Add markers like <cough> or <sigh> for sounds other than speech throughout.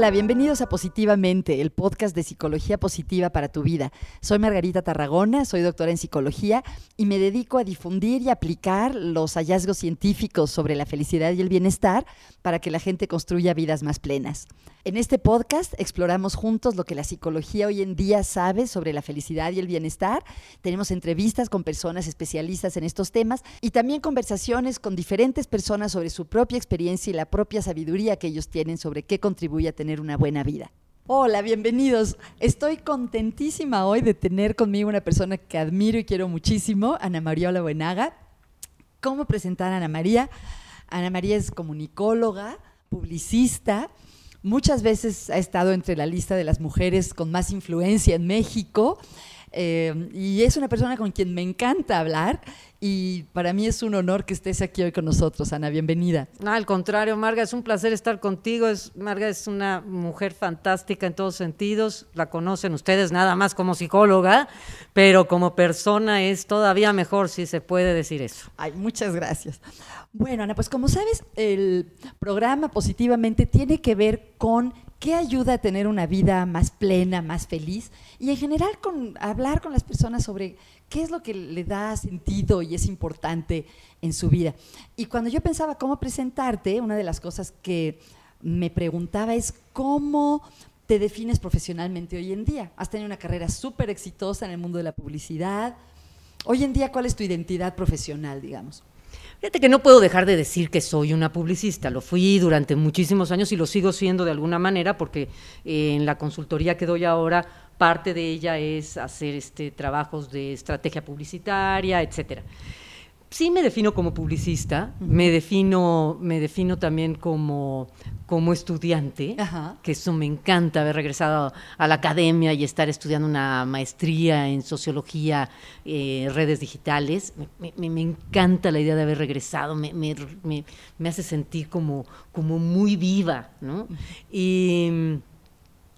Hola, bienvenidos a Positivamente, el podcast de psicología positiva para tu vida. Soy Margarita Tarragona, soy doctora en psicología y me dedico a difundir y aplicar los hallazgos científicos sobre la felicidad y el bienestar para que la gente construya vidas más plenas. En este podcast exploramos juntos lo que la psicología hoy en día sabe sobre la felicidad y el bienestar. Tenemos entrevistas con personas especialistas en estos temas y también conversaciones con diferentes personas sobre su propia experiencia y la propia sabiduría que ellos tienen sobre qué contribuye a tener una buena vida. Hola, bienvenidos. Estoy contentísima hoy de tener conmigo una persona que admiro y quiero muchísimo, Ana María Buenaga. ¿Cómo presentar a Ana María? Ana María es comunicóloga, publicista, muchas veces ha estado entre la lista de las mujeres con más influencia en México. Eh, y es una persona con quien me encanta hablar y para mí es un honor que estés aquí hoy con nosotros, Ana. Bienvenida. No, al contrario, Marga, es un placer estar contigo. Es, Marga es una mujer fantástica en todos sentidos. La conocen ustedes nada más como psicóloga, pero como persona es todavía mejor si se puede decir eso. Ay, muchas gracias. Bueno, Ana, pues como sabes, el programa Positivamente tiene que ver con qué ayuda a tener una vida más plena, más feliz y en general con hablar con las personas sobre qué es lo que le da sentido y es importante en su vida. Y cuando yo pensaba cómo presentarte, una de las cosas que me preguntaba es cómo te defines profesionalmente hoy en día. Has tenido una carrera súper exitosa en el mundo de la publicidad. Hoy en día, ¿cuál es tu identidad profesional, digamos? Fíjate que no puedo dejar de decir que soy una publicista. Lo fui durante muchísimos años y lo sigo siendo de alguna manera porque eh, en la consultoría que doy ahora parte de ella es hacer este, trabajos de estrategia publicitaria, etcétera. Sí me defino como publicista, me defino, me defino también como, como estudiante, que eso me encanta, haber regresado a la academia y estar estudiando una maestría en sociología, eh, redes digitales. Me, me, encanta la idea de haber regresado, me, me, hace sentir como, como muy viva, ¿no? Y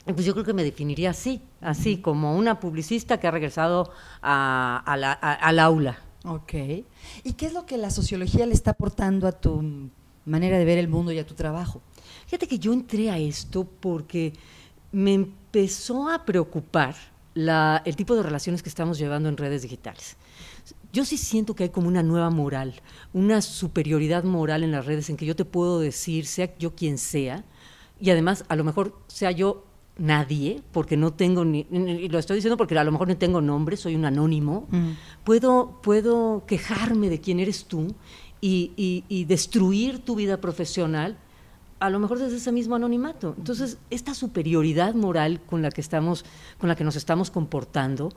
pues yo creo que me definiría así, así como una publicista que ha regresado a, al aula. Ok. ¿Y qué es lo que la sociología le está aportando a tu manera de ver el mundo y a tu trabajo? Fíjate que yo entré a esto porque me empezó a preocupar la, el tipo de relaciones que estamos llevando en redes digitales. Yo sí siento que hay como una nueva moral, una superioridad moral en las redes en que yo te puedo decir, sea yo quien sea, y además a lo mejor sea yo nadie, porque no tengo ni, y lo estoy diciendo porque a lo mejor no tengo nombre, soy un anónimo, mm. puedo, puedo quejarme de quién eres tú y, y, destruir tu vida profesional, a lo mejor desde ese mismo anonimato. Entonces, esta superioridad moral con la que estamos, con la que nos estamos comportando,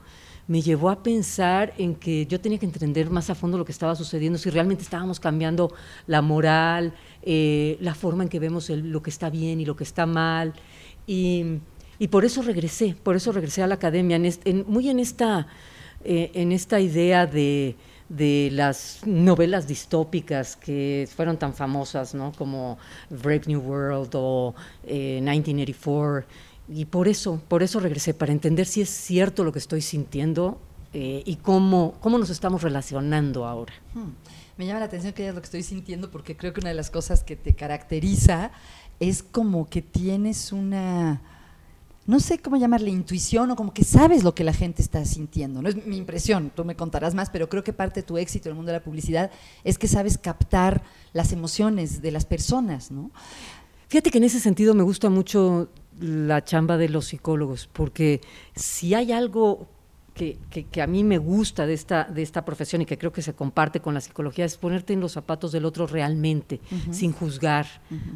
me llevó a pensar en que yo tenía que entender más a fondo lo que estaba sucediendo, si realmente estábamos cambiando la moral, eh, la forma en que vemos lo que está bien y lo que está mal. Y, y por eso regresé, por eso regresé a la academia, en, muy en esta, eh, en esta idea de, de, las novelas distópicas que fueron tan famosas, ¿no? como Brave New World o 1984. Eh, y por eso, por eso regresé, para entender si es cierto lo que estoy sintiendo eh, y cómo, cómo nos estamos relacionando ahora. Hmm. Me llama la atención que es lo que estoy sintiendo porque creo que una de las cosas que te caracteriza es como que tienes una, no sé cómo llamarle, intuición o como que sabes lo que la gente está sintiendo. No es mi impresión, tú me contarás más, pero creo que parte de tu éxito en el mundo de la publicidad es que sabes captar las emociones de las personas, ¿no? Fíjate que en ese sentido me gusta mucho la chamba de los psicólogos, porque si hay algo que, que, a mí me gusta de esta, de esta profesión y que creo que se comparte con la psicología es ponerte en los zapatos del otro realmente, sin juzgar,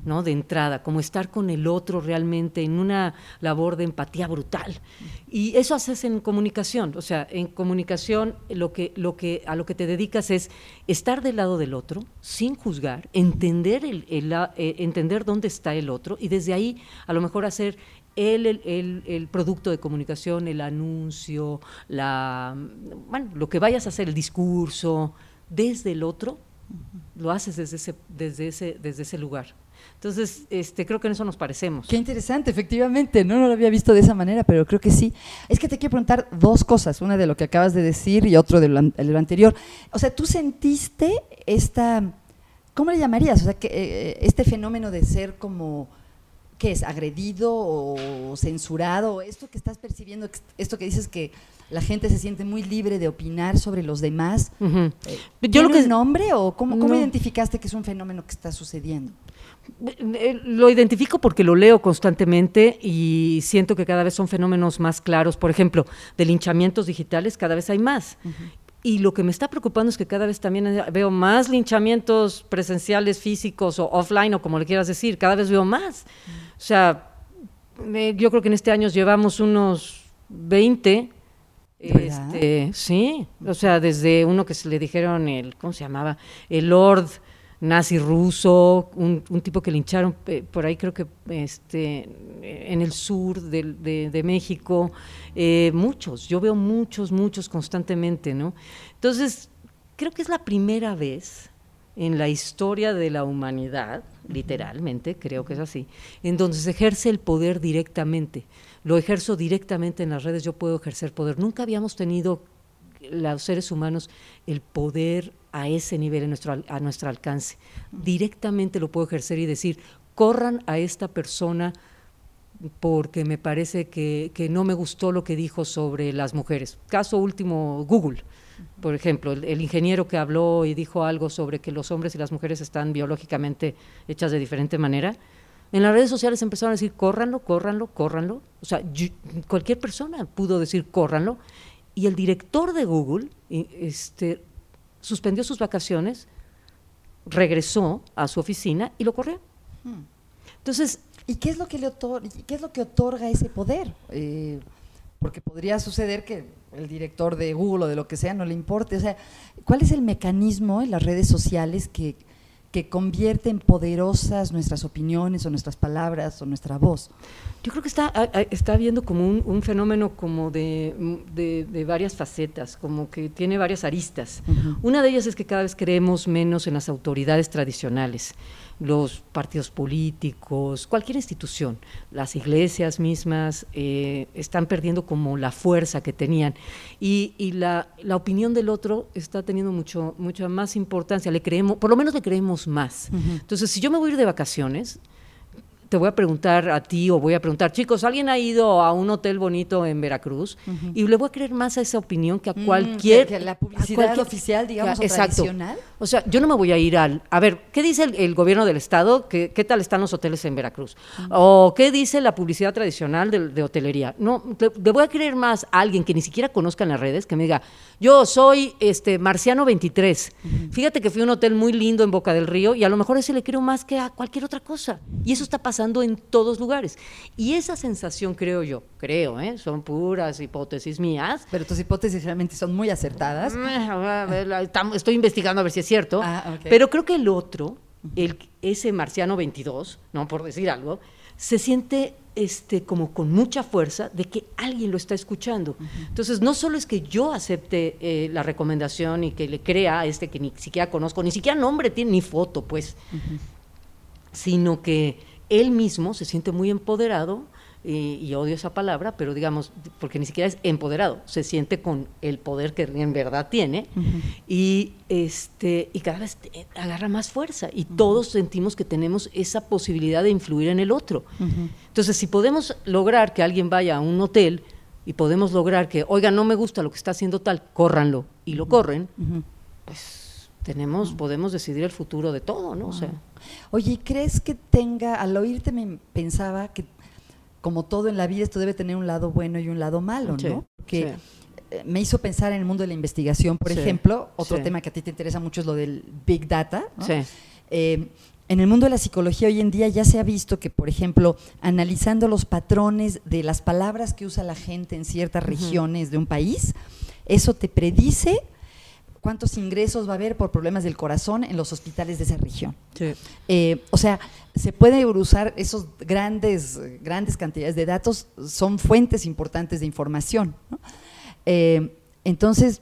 ¿no? De entrada, como estar con el otro realmente en una labor de empatía brutal. Y eso haces en comunicación, o sea, en comunicación lo que, lo que, a lo que te dedicas es estar del lado del otro, sin juzgar, entender, el, el, eh, entender dónde está el otro y desde ahí a lo mejor hacer el, el, el, producto de comunicación, el anuncio, la, bueno, lo que vayas a hacer, el discurso, desde el otro, lo haces desde ese, desde ese, desde ese lugar. Entonces, este, creo que en eso nos parecemos. Qué interesante, efectivamente, ¿no? no lo había visto de esa manera, pero creo que sí. Es que te quiero preguntar dos cosas, una de lo que acabas de decir y otro de lo, anterior. O sea, ¿tú sentiste esta, ¿cómo le llamarías? O sea, que, eh, este fenómeno de ser como ¿qué es? ¿Agredido o censurado? Esto que estás percibiendo, esto que dices que la gente se siente muy libre de opinar sobre los demás. Uh ¿Yo lo que nombre o cómo, cómo identificaste que es un fenómeno que está sucediendo? Eh, lo identifico porque lo leo constantemente y siento que cada vez son fenómenos más claros. Por ejemplo, de linchamientos digitales cada vez hay más. Y lo que me está preocupando es que cada vez también veo más linchamientos presenciales, físicos o offline o como le quieras decir, cada vez veo más. O sea, yo creo que en este año llevamos unos 20 este, sí, o sea, desde uno que se le dijeron el, ¿cómo se llamaba? El Lord nazi ruso, un, tipo que lincharon eh, por ahí creo que este, en el sur de, México, eh, muchos, yo veo muchos, muchos constantemente, ¿no? Entonces, creo que es la primera vez en la historia de la humanidad, literalmente, creo que es así, en donde se ejerce el poder directamente lo ejerzo directamente en las redes, yo puedo ejercer poder. Nunca habíamos tenido los seres humanos el poder a ese nivel nuestro, a nuestro alcance. Directamente lo puedo ejercer y decir, corran a esta persona porque me parece que, no me gustó lo que dijo sobre las mujeres. Caso último, Google, por ejemplo, el, ingeniero que habló y dijo algo sobre que los hombres y las mujeres están biológicamente hechas de diferente manera en las redes sociales empezaron a decir, córranlo, córranlo, córranlo. O sea, cualquier persona pudo decir, córranlo. Y el director de Google este, suspendió sus vacaciones, regresó a su oficina y lo corrió. Hmm. Entonces, ¿y qué es lo que le otorga, qué es lo que otorga ese poder? Eh, porque podría suceder que el director de Google o de lo que sea no le importe. O sea, ¿cuál es el mecanismo en las redes sociales que, que convierte en poderosas nuestras opiniones o nuestras palabras o nuestra voz. Yo creo que está, está viendo como un, fenómeno como de, de, varias facetas, como que tiene varias aristas. Una de ellas es que cada vez creemos menos en las autoridades tradicionales los partidos políticos, cualquier institución, las iglesias mismas eh, están perdiendo como la fuerza que tenían. Y, la, opinión del otro está teniendo mucho, mucha más importancia, le creemos, por lo menos le creemos más. Entonces, si yo me voy a ir de vacaciones, te voy a preguntar a ti o voy a preguntar, chicos, ¿alguien ha ido a un hotel bonito en Veracruz? Y le voy a creer más a esa opinión que a mm, cualquier... la publicidad oficial, digamos, o tradicional. O sea, yo no me voy a ir al... A ver, ¿qué dice el, gobierno del Estado? ¿Qué, ¿Qué, tal están los hoteles en Veracruz? ¿O qué dice la publicidad tradicional de, hotelería? No, le, voy a creer más a alguien que ni siquiera conozca en las redes, que me diga, yo soy este Marciano 23. Fíjate que fui a un hotel muy lindo en Boca del Río y a lo mejor ese le creo más que a cualquier otra cosa. Y eso está pasando en todos lugares. Y esa sensación, creo yo, creo, ¿eh? son puras hipótesis mías. Pero tus hipótesis realmente son muy acertadas. Estoy investigando a ver si es cierto. Ah, pero creo que el otro, el, ese marciano 22, ¿no? por decir algo, se siente este, como con mucha fuerza de que alguien lo está escuchando. Entonces, no solo es que yo acepte eh, la recomendación y que le crea a este que ni siquiera conozco, ni siquiera nombre tiene, ni foto, pues, sino que él mismo se siente muy empoderado, y, odio esa palabra, pero digamos, porque ni siquiera es empoderado, se siente con el poder que en verdad tiene y, este, y cada vez agarra más fuerza y todos sentimos que tenemos esa posibilidad de influir en el otro. Entonces, si podemos lograr que alguien vaya a un hotel y podemos lograr que, oiga, no me gusta lo que está haciendo tal, córranlo y lo corren, pues tenemos, podemos decidir el futuro de todo, ¿no? O sea, Oye, ¿crees que tenga, al oírte me pensaba que como todo en la vida esto debe tener un lado bueno y un lado malo, ¿no? Que eh, me hizo pensar en el mundo de la investigación, por ejemplo, otro tema que a ti te interesa mucho es lo del Big Data, eh, en el mundo de la psicología hoy en día ya se ha visto que, por ejemplo, analizando los patrones de las palabras que usa la gente en ciertas regiones de un país, eso te predice cuántos ingresos va a haber por problemas del corazón en los hospitales de esa región. Eh, o sea, se puede usar esos grandes, grandes cantidades de datos, son fuentes importantes de información. Eh, entonces,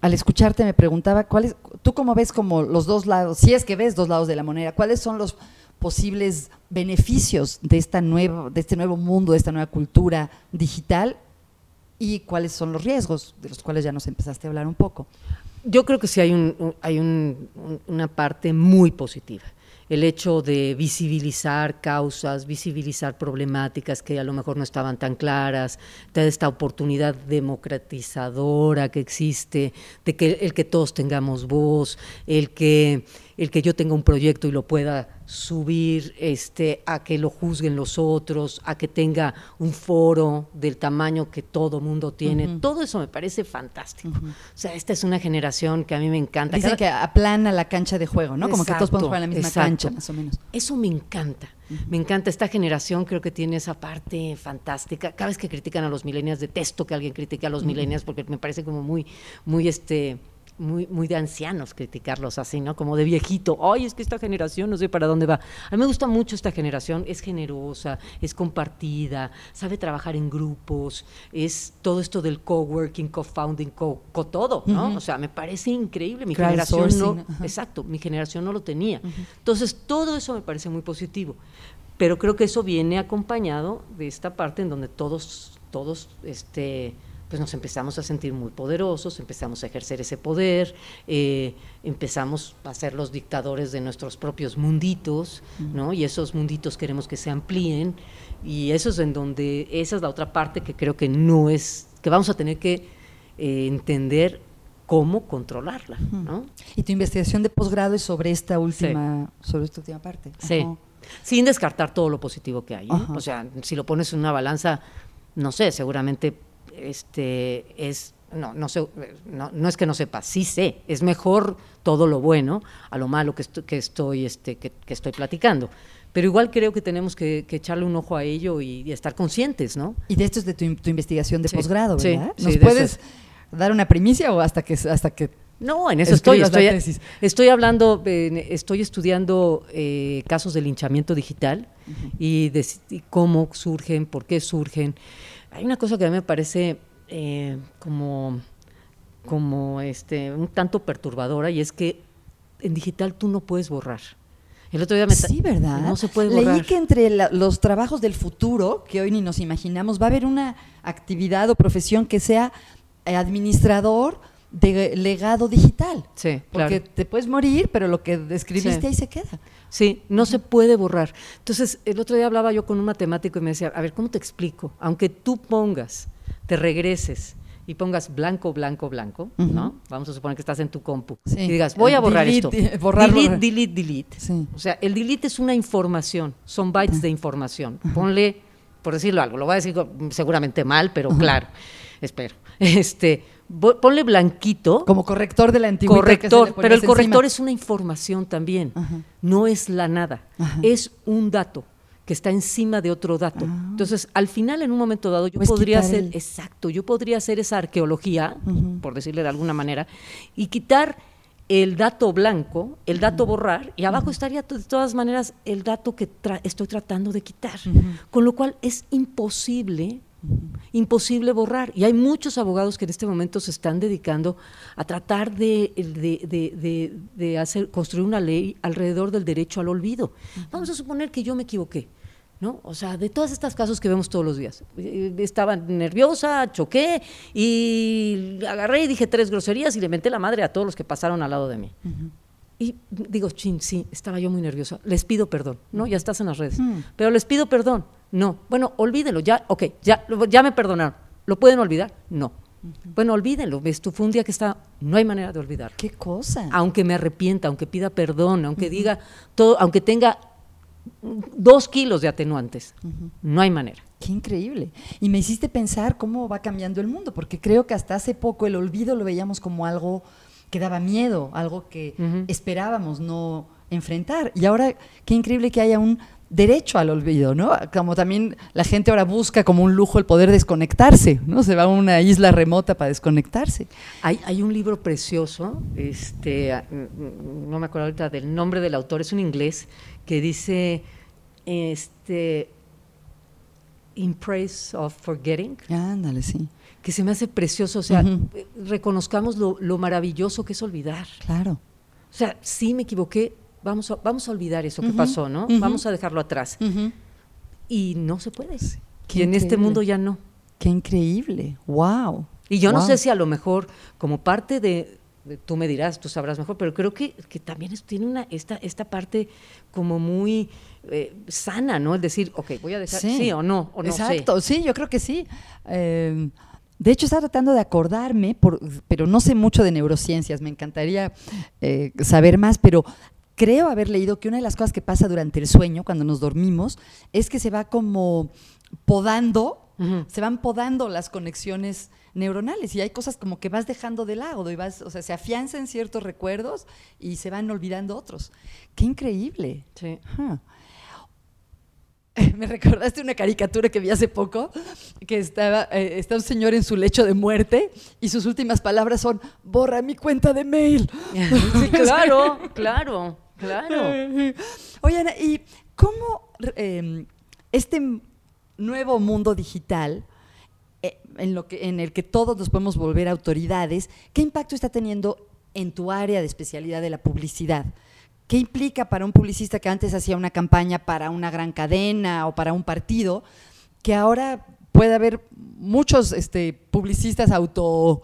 al escucharte me preguntaba, ¿cuál ¿tú cómo ves como los dos lados, si es que ves dos lados de la moneda, cuáles son los posibles beneficios de, esta nueva, de este nuevo mundo, de esta nueva cultura digital y cuáles son los riesgos, de los cuales ya nos empezaste a hablar un poco? Yo creo que sí hay, un, hay una parte muy positiva. el hecho de visibilizar causas, visibilizar problemáticas que a lo mejor no estaban tan claras, de esta oportunidad democratizadora que existe, de que el que todos tengamos voz, el que el que yo tenga un proyecto y lo pueda subir este, a que lo juzguen los otros, a que tenga un foro del tamaño que todo mundo tiene. Todo eso me parece fantástico. O sea, esta es una generación que a mí me encanta. Dicen que aplana la cancha de juego, ¿no? Como que todos podemos jugar en la misma cancha, más o menos. Eso me encanta. Me encanta esta generación, creo que tiene esa parte fantástica. Cada vez que critican a los millennials, detesto que alguien critique a los millennials porque me parece como muy, muy este muy, muy de ancianos criticarlos así, ¿no? Como de viejito. Ay, es que esta generación no sé para dónde va. A mí me gusta mucho esta generación, es generosa, es compartida, sabe trabajar en grupos, es todo esto del coworking, co-founding, co, todo, ¿no? O sea, me parece increíble. Mi generación no, exacto, mi generación no lo tenía. Entonces, todo eso me parece muy positivo. Pero creo que eso viene acompañado de esta parte en donde todos, todos, este, pues nos empezamos a sentir muy poderosos, empezamos a ejercer ese poder, eh, empezamos a ser los dictadores de nuestros propios munditos, ¿no? Y esos munditos queremos que se amplíen, y eso es en donde, esa es la otra parte que creo que no es, que vamos a tener que eh, entender cómo controlarla, ¿no? Y tu investigación de posgrado es sobre esta última, sobre esta última parte. Sí. Sin descartar todo lo positivo que hay. O sea, si lo pones en una balanza, no sé, seguramente este, es, no, no, sé, no, no, es que no sepa, sí sé, es mejor todo lo bueno a lo malo que, que estoy, este, que, estoy platicando. Pero igual creo que tenemos que, echarle un ojo a ello y, estar conscientes, ¿no? Y de esto es de tu, investigación de posgrado, ¿verdad? ¿Nos puedes dar una primicia o hasta que, hasta que no, en eso estoy. Estoy, estoy, hablando, estoy estudiando eh, casos de linchamiento digital y, de, y, cómo surgen, por qué surgen. Hay una cosa que a mí me parece eh, como, como este, un tanto perturbadora y es que en digital tú no puedes borrar. El otro día me Sí, ¿verdad? No se puede borrar. Leí que entre los trabajos del futuro, que hoy ni nos imaginamos, va a haber una actividad o profesión que sea administrador de legado digital. Sí, Porque te puedes morir, pero lo que describiste ahí se queda. Sí, no se puede borrar. Entonces, el otro día hablaba yo con un matemático y me decía, a ver, ¿cómo te explico? Aunque tú pongas, te regreses y pongas blanco, blanco, blanco, ¿no? Vamos a suponer que estás en tu compu y digas, voy a borrar esto. <laughs> Borrar, delete, delete, delete. O sea, el delete es una información, son bytes de información. Ponle, por decirlo algo, lo voy a decir seguramente mal, pero claro, espero. <laughs> Este, ponle blanquito. Como corrector de la antigüedad. Corrector, pero el corrector es una información también, no es la nada, es un dato que está encima de otro dato. Ah. Entonces, al final, en un momento dado, yo podría hacer, exacto, yo podría hacer esa arqueología, por decirle de alguna manera, y quitar el dato blanco, el dato borrar, y abajo estaría de todas maneras el dato que estoy tratando de quitar. Con lo cual es imposible imposible borrar. Y hay muchos abogados que en este momento se están dedicando a tratar de, de, hacer, construir una ley alrededor del derecho al olvido. Vamos a suponer que yo me equivoqué. ¿No? O sea, de todos estos casos que vemos todos los días. Eh, estaba nerviosa, choqué y agarré y dije tres groserías y le menté la madre a todos los que pasaron al lado de mí. Y digo, chin, sí, estaba yo muy nerviosa. Les pido perdón, ¿no? Ya estás en las redes. Pero les pido perdón. No. Bueno, olvídenlo, ya, ok, ya, ya me perdonaron. ¿Lo pueden olvidar? No. Bueno, olvídenlo, ves, tú fue un día que está, no hay manera de olvidar. ¿Qué cosa? Aunque me arrepienta, aunque pida perdón, aunque diga todo, aunque tenga dos kilos de atenuantes, no hay manera. Qué increíble. Y me hiciste pensar cómo va cambiando el mundo, porque creo que hasta hace poco el olvido lo veíamos como algo que daba miedo, algo que esperábamos no enfrentar. Y ahora, qué increíble que haya un derecho al olvido, ¿no? Como también la gente ahora busca como un lujo el poder desconectarse, ¿no? Se va a una isla remota para desconectarse. Hay, hay un libro precioso, este, no me acuerdo ahorita del nombre del autor, es un inglés, que dice, este, In Praise of Forgetting. Ándale, sí. Que se me hace precioso, o sea, reconozcamos lo, lo maravilloso que es olvidar. Claro. O sea, sí me equivoqué, vamos a, vamos a olvidar eso que pasó, ¿no? Vamos a dejarlo atrás. Y no se puede. y en este mundo ya no. Qué increíble. Wow. Y yo no sé si a lo mejor como parte de, tú me dirás, tú sabrás mejor, pero creo que, también tiene una, esta, esta parte como muy eh, sana, ¿no? Es decir, ok, voy a dejar, sí, o no, o no Exacto, sí, yo creo que sí. Eh, de hecho, estaba tratando de acordarme, pero no sé mucho de neurociencias, me encantaría eh, saber más, pero creo haber leído que una de las cosas que pasa durante el sueño, cuando nos dormimos, es que se va como podando, se van podando las conexiones neuronales y hay cosas como que vas dejando de lado y vas, o sea, se afianzan ciertos recuerdos y se van olvidando otros. Qué increíble. Sí. <laughs> Me recordaste una caricatura que vi hace poco, que estaba, eh, está un señor en su lecho de muerte y sus últimas palabras son, borra mi cuenta de mail. <laughs> <laughs> Sí, claro, claro, claro. Oye, ¿y cómo em, este nuevo mundo digital eh, en, lo que, en el que todos nos podemos volver autoridades, ¿qué impacto está teniendo en tu área de especialidad de la publicidad? ¿Qué implica para un publicista que antes hacía una campaña para una gran cadena o para un partido, que ahora puede haber muchos este, publicistas auto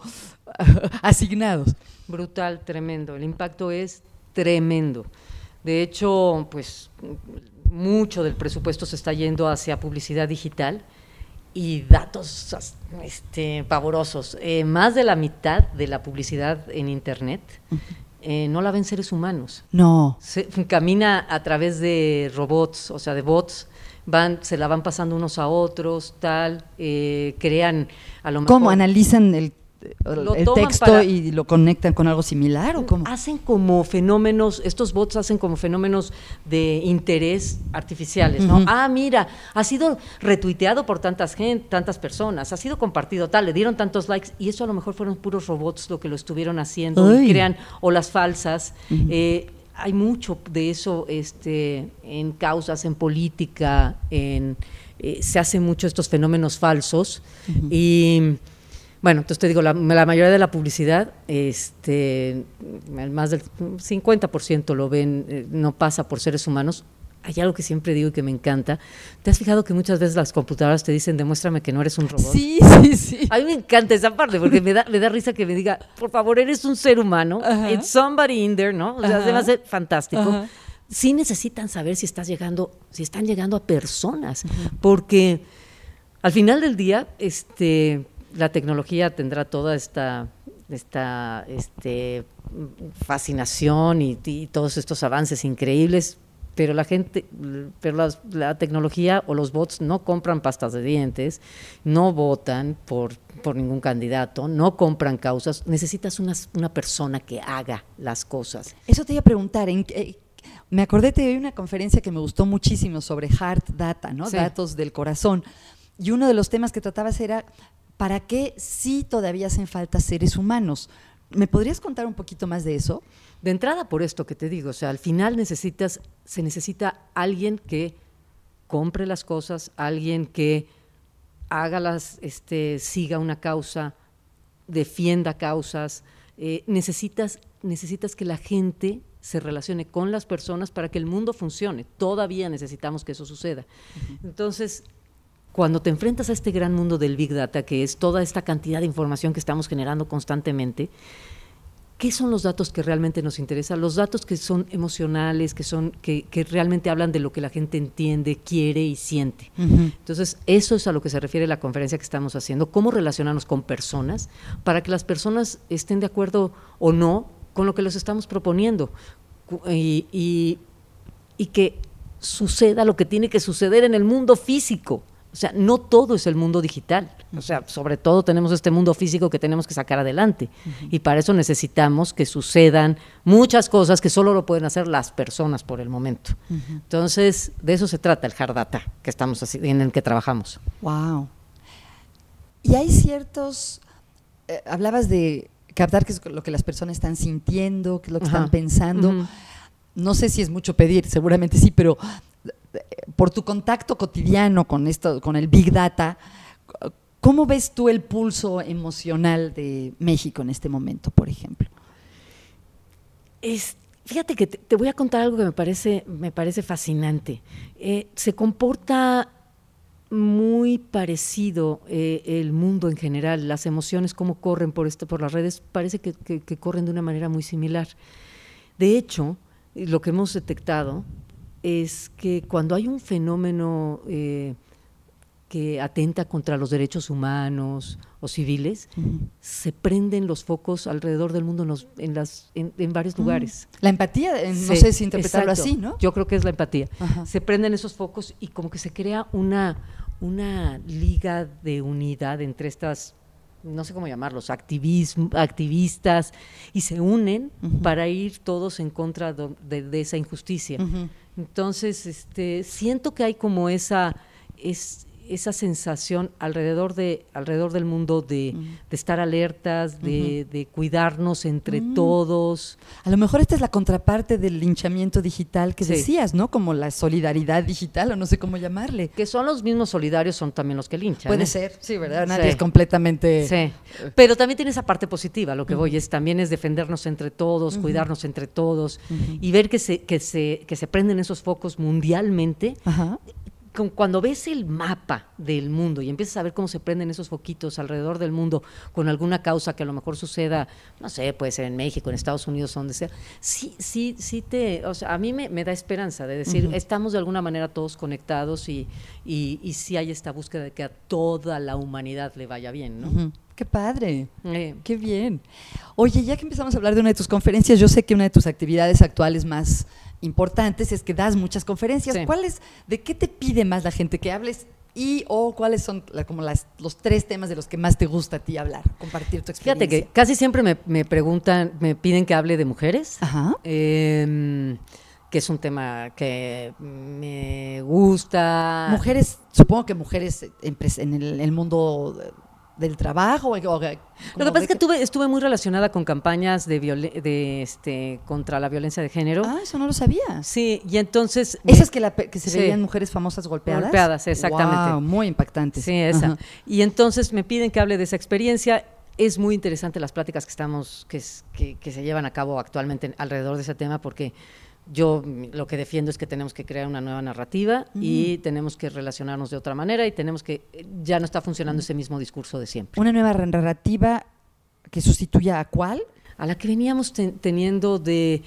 <laughs> asignados? Brutal, tremendo. El impacto es tremendo. De hecho, pues mucho del presupuesto se está yendo hacia publicidad digital y datos este, pavorosos. Eh, más de la mitad de la publicidad en Internet eh, no la ven seres humanos. No. Se, <laughs> camina a través de robots, o sea, de bots. Van, se la van pasando unos a otros, tal, eh, crean a lo mejor... ¿Cómo analizan el el texto y lo conectan con algo similar o cómo? Hacen como fenómenos, estos bots hacen como fenómenos de interés artificiales, ¿no? Ah, mira, ha sido retuiteado por tantas gente, tantas personas, ha sido compartido tal, le dieron tantos likes y eso a lo mejor fueron puros robots lo que lo estuvieron haciendo y crean olas falsas. Eh, hay mucho de eso este, en causas, en política, en, eh, se hacen mucho estos fenómenos falsos y bueno, entonces te digo, la, mayoría de la publicidad, este, más del 50% lo ven, eh, no pasa por seres humanos. Hay algo que siempre digo y que me encanta. ¿Te has fijado que muchas veces las computadoras te dicen, demuéstrame que no eres un robot? Sí, <laughs> sí, sí. A mí me encanta esa parte porque me da, me da risa que me diga, por favor, eres un ser humano. It's somebody in there, ¿no? O sea, además es fantástico. Sí necesitan saber si estás llegando, si están llegando a personas, porque al final del día, este la tecnología tendrá toda esta, esta este, fascinación y, todos estos avances increíbles, pero la gente, pero la, tecnología o los bots no compran pastas de dientes, no votan por, por ningún candidato, no compran causas, necesitas una, una persona que haga las cosas. Eso te iba a preguntar, ¿en, me acordé de una conferencia que me gustó muchísimo sobre Heart Data, ¿no? Datos del corazón. Y uno de los temas que tratabas era ¿para qué sí todavía hacen falta seres humanos? ¿Me podrías contar un poquito más de eso? De entrada por esto que te digo, o sea, al final necesitas, se necesita alguien que compre las cosas, alguien que haga las, este, siga una causa, defienda causas. Eh, necesitas, necesitas que la gente se relacione con las personas para que el mundo funcione. Todavía necesitamos que eso suceda. Entonces, cuando te enfrentas a este gran mundo del Big Data, que es toda esta cantidad de información que estamos generando constantemente, ¿qué son los datos que realmente nos interesan? Los datos que son emocionales, que, son, que, realmente hablan de lo que la gente entiende, quiere y siente. Entonces, eso es a lo que se refiere la conferencia que estamos haciendo, cómo relacionarnos con personas para que las personas estén de acuerdo o no con lo que les estamos proponiendo y que suceda lo que tiene que suceder en el mundo físico. O sea, no todo es el mundo digital. O sea, sobre todo tenemos este mundo físico que tenemos que sacar adelante. Y para eso necesitamos que sucedan muchas cosas que solo lo pueden hacer las personas por el momento. Entonces, de eso se trata el hard data que estamos en el que trabajamos. Wow. Y hay ciertos eh, hablabas de captar qué es lo que las personas están sintiendo, qué es lo que están pensando. No sé si es mucho pedir, seguramente sí, pero por tu contacto cotidiano con esto, con el Big Data, ¿cómo ves tú el pulso emocional de México en este momento, por ejemplo? Es, fíjate que te, voy a contar algo que me parece, me parece fascinante. Eh, se comporta muy parecido eh, el mundo en general, las emociones, cómo corren por, este, por las redes, parece que, corren de una manera muy similar. De hecho, lo que hemos detectado es que cuando hay un fenómeno eh, que atenta contra los derechos humanos o civiles, se prenden los focos alrededor del mundo en, las, en, varios mm. lugares. La empatía, no sé si interpretarlo así, ¿no? Yo creo que es la empatía. Se prenden esos focos y como que se crea una, una liga de unidad entre estas no sé cómo llamarlos, activistas, y se unen para ir todos en contra de, esa injusticia. Entonces, este, siento que hay como esa, es, esa sensación alrededor de alrededor del mundo de, de estar alertas, de, de cuidarnos entre mm. todos. A lo mejor esta es la contraparte del linchamiento digital que decías, ¿no? Como la solidaridad digital o no sé cómo llamarle. Que son los mismos solidarios, son también los que linchan. Puede ¿eh? ser, sí, ¿verdad? Nadie es completamente... Sí, pero también tiene esa parte positiva, lo que voy es también es defendernos entre todos, cuidarnos entre todos y ver que se, que, se, que se prenden esos focos mundialmente. Ajá cuando ves el mapa del mundo y empiezas a ver cómo se prenden esos foquitos alrededor del mundo con alguna causa que a lo mejor suceda, no sé, puede ser en México, en Estados Unidos, donde sea, sí, sí, sí te, o sea, a mí me, da esperanza de decir, estamos de alguna manera todos conectados y, y, y, sí hay esta búsqueda de que a toda la humanidad le vaya bien, ¿no? Qué padre, qué bien. Oye, ya que empezamos a hablar de una de tus conferencias, yo sé que una de tus actividades actuales más importantes es que das muchas conferencias. ¿Cuáles, de qué te pide más la gente que hables y o cuáles son como las, los tres temas de los que más te gusta a ti hablar, compartir tu experiencia? Fíjate que casi siempre me, preguntan, me piden que hable de mujeres. Em, que es un tema que me gusta. Mujeres, supongo que mujeres en, el mundo del trabajo? Lo que pasa es que tuve, estuve muy relacionada con campañas de, de este contra la violencia de género. Ah, eso no lo sabía. Sí, y entonces... ¿Esas que, que se veían mujeres famosas golpeadas? Golpeadas, exactamente. Wow, muy impactantes. Sí, esa. Y entonces me piden que hable de esa experiencia. Es muy interesante las pláticas que estamos, que, que, que se llevan a cabo actualmente alrededor de ese tema porque yo lo que defiendo es que tenemos que crear una nueva narrativa y tenemos que relacionarnos de otra manera y tenemos que, ya no está funcionando ese mismo discurso de siempre. ¿Una nueva narrativa que sustituya a cuál? A la que veníamos teniendo de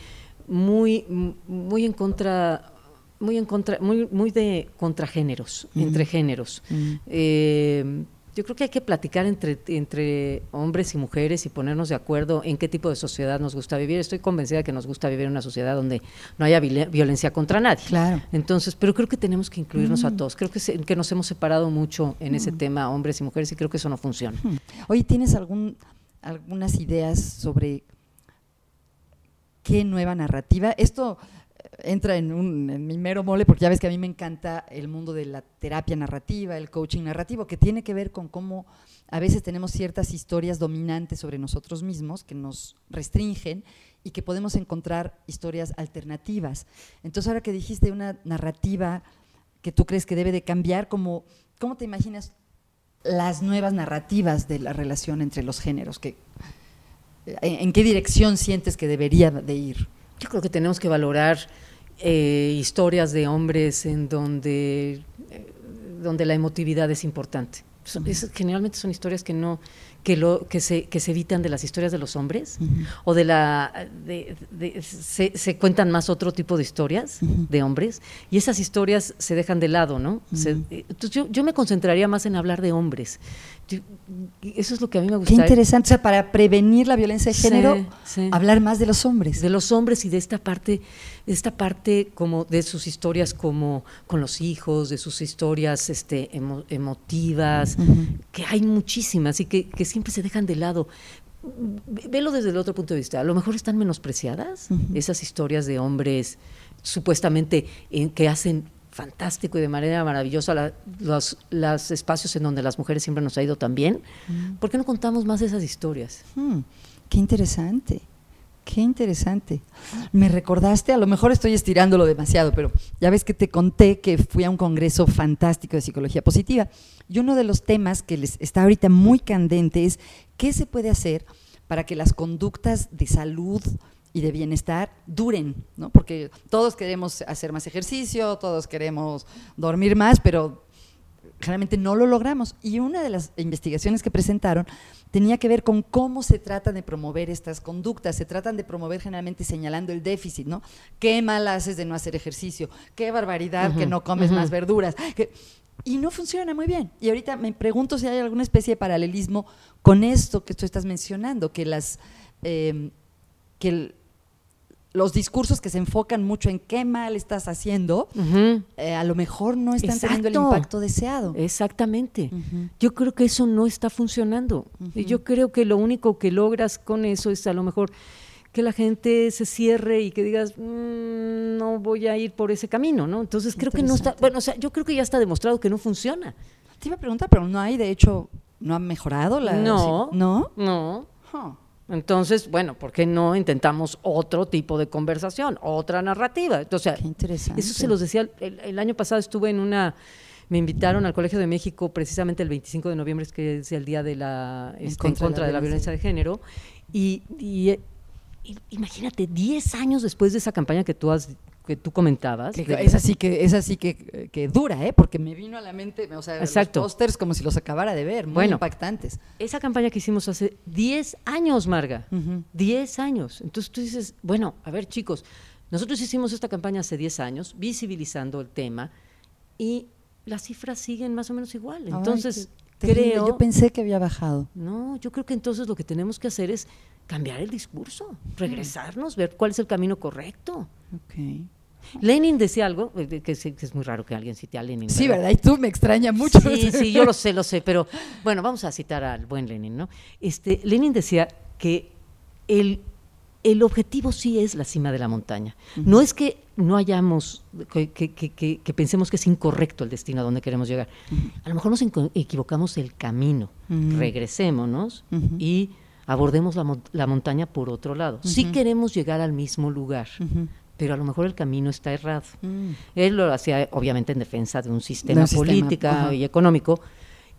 muy, muy en contra muy en contra, muy, muy de contragéneros, entre géneros. eh, yo creo que hay que platicar entre, entre hombres y mujeres y ponernos de acuerdo en qué tipo de sociedad nos gusta vivir. Estoy convencida que nos gusta vivir en una sociedad donde no haya violencia contra nadie. Claro. Entonces, pero creo que tenemos que incluirnos a mm. todos. Creo que, que nos hemos separado mucho en ese mm. tema, hombres y mujeres, y creo que eso no funciona. Hmm. Oye, ¿tienes algún, algunas ideas sobre qué nueva narrativa? Esto entra en, un, mi mero mole, porque ya ves que a mí me encanta el mundo de la terapia narrativa, el coaching narrativo, que tiene que ver con cómo a veces tenemos ciertas historias dominantes sobre nosotros mismos que nos restringen y que podemos encontrar historias alternativas. Entonces, ahora que dijiste una narrativa que tú crees que debe de cambiar, ¿cómo, cómo te imaginas las nuevas narrativas de la relación entre los géneros? Que, ¿En qué dirección sientes que debería de ir? Yo creo que tenemos que valorar eh, historias de hombres en donde, eh, donde la emotividad es importante. generalmente son historias que no que lo que se que se evitan de las historias de los hombres o de la de, se, se, cuentan más otro tipo de historias de hombres y esas historias se dejan de lado no eh, entonces yo, yo me concentraría más en hablar de hombres eso es lo que a mí me gusta. Qué interesante, o sea, para prevenir la violencia de género, hablar más de los hombres. De los hombres y de esta parte, esta parte como de sus historias como con los hijos, de sus historias este, emotivas, que hay muchísimas y que, siempre se dejan de lado. Velo desde el otro punto de vista. A lo mejor están menospreciadas esas historias de hombres supuestamente que hacen fantástico y de manera maravillosa los, espacios en donde las mujeres siempre nos ha ido tan bien. Mm. ¿Por qué no contamos más esas historias? Mm, qué interesante, qué interesante. Me recordaste, a lo mejor estoy estirándolo demasiado, pero ya ves que te conté que fui a un congreso fantástico de psicología positiva. Y uno de los temas que les está ahorita muy candente es qué se puede hacer para que las conductas de salud, y de bienestar duren, ¿no? Porque todos queremos hacer más ejercicio, todos queremos dormir más, pero generalmente no lo logramos. Y una de las investigaciones que presentaron tenía que ver con cómo se tratan de promover estas conductas. Se tratan de promover generalmente señalando el déficit, ¿no? Qué mal haces de no hacer ejercicio, qué barbaridad que no comes más verduras. y no funciona muy bien. Y ahorita me pregunto si hay alguna especie de paralelismo con esto que tú estás mencionando, que las eh, que los discursos que se enfocan mucho en qué mal estás haciendo, eh, a lo mejor no están teniendo el impacto deseado. Exactamente. Yo creo que eso no está funcionando. Y yo creo que lo único que logras con eso es a lo mejor que la gente se cierre y que digas, mm, no voy a ir por ese camino, ¿no? Entonces creo que no está, bueno, o sea, yo creo que ya está demostrado que no funciona. Te iba a preguntar, pero no hay, de hecho, no ha mejorado la... No, ¿no? No. Entonces, bueno, ¿por qué no intentamos otro tipo de conversación, otra narrativa? Entonces, qué interesante. Eso se los decía, el, año pasado estuve en una, me invitaron al Colegio de México precisamente el 25 de noviembre, que es el día de la, en este, contra, de, la violencia de género, y, y imagínate, 10 años después de esa campaña que tú has que tú comentabas. es así que es así que, que, dura, ¿eh? porque me vino a la mente, o sea, los pósters como si los acabara de ver, muy impactantes. Esa campaña que hicimos hace 10 años, Marga, 10 años. Entonces tú dices, bueno, a ver chicos, nosotros hicimos esta campaña hace 10 años, visibilizando el tema, y las cifras siguen más o menos igual. Entonces, creo... Yo pensé que había bajado. No, yo creo que entonces lo que tenemos que hacer es cambiar el discurso, regresarnos, ver cuál es el camino correcto. Okay. Lenin decía algo, eh, que es, muy raro que alguien cite a Lenin. Sí, ¿verdad? Y tú me extraña mucho. Sí, sí, yo lo sé, lo sé, pero bueno, vamos a citar al buen Lenin, ¿no? Este, Lenin decía que el, el objetivo sí es la cima de la montaña. No es que no hayamos, que, que, que, pensemos que es incorrecto el destino a donde queremos llegar. A lo mejor nos equivocamos el camino, regresémonos y abordemos la, la, montaña por otro lado. Si queremos llegar al mismo lugar, pero a lo mejor el camino está errado. Mm. Él lo hacía obviamente en defensa de un sistema político y económico,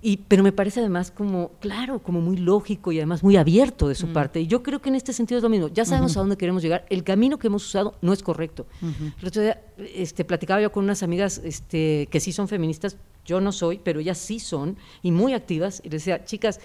y, pero me parece además como, claro, como muy lógico y además muy abierto de su mm. parte. Y yo creo que en este sentido es lo mismo. Ya sabemos a dónde queremos llegar. El camino que hemos usado no es correcto. El otro día este, platicaba yo con unas amigas este, que sí son feministas, yo no soy, pero ellas sí son, y muy activas, y les decía, chicas,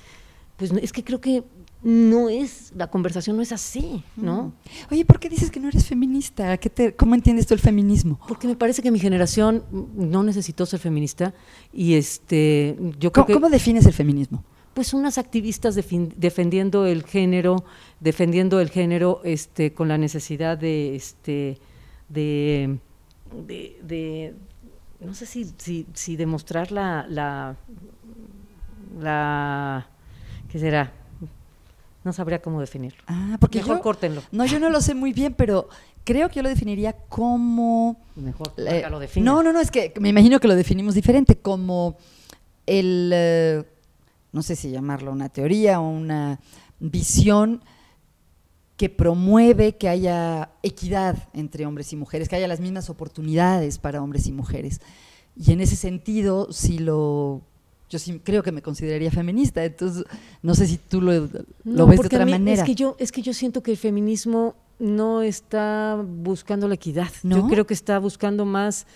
pues es que creo que no es, la conversación no es así, ¿no? Oye, ¿por qué dices que no eres feminista? ¿Cómo entiendes tú el feminismo? Porque me parece que mi generación no necesitó ser feminista y este, yo creo ¿Cómo, defines el feminismo? Pues unas activistas defendiendo el género, defendiendo el género este, con la necesidad de, este, de, de, no sé si, si, si demostrar la, la, la, ¿qué será? No sabría cómo definirlo. Ah, porque Mejor córtenlo. No, yo no lo sé muy bien, pero creo que yo lo definiría como... Mejor eh, lo define. No, no, no, es que me imagino que lo definimos diferente, como el... Eh, no sé si llamarlo una teoría o una visión que promueve que haya equidad entre hombres y mujeres, que haya las mismas oportunidades para hombres y mujeres. Y en ese sentido, si lo yo sí creo que me consideraría feminista, entonces no sé si tú lo, lo ves de otra manera. Es que, yo, es que yo siento que el feminismo no está buscando la equidad, yo creo que está buscando más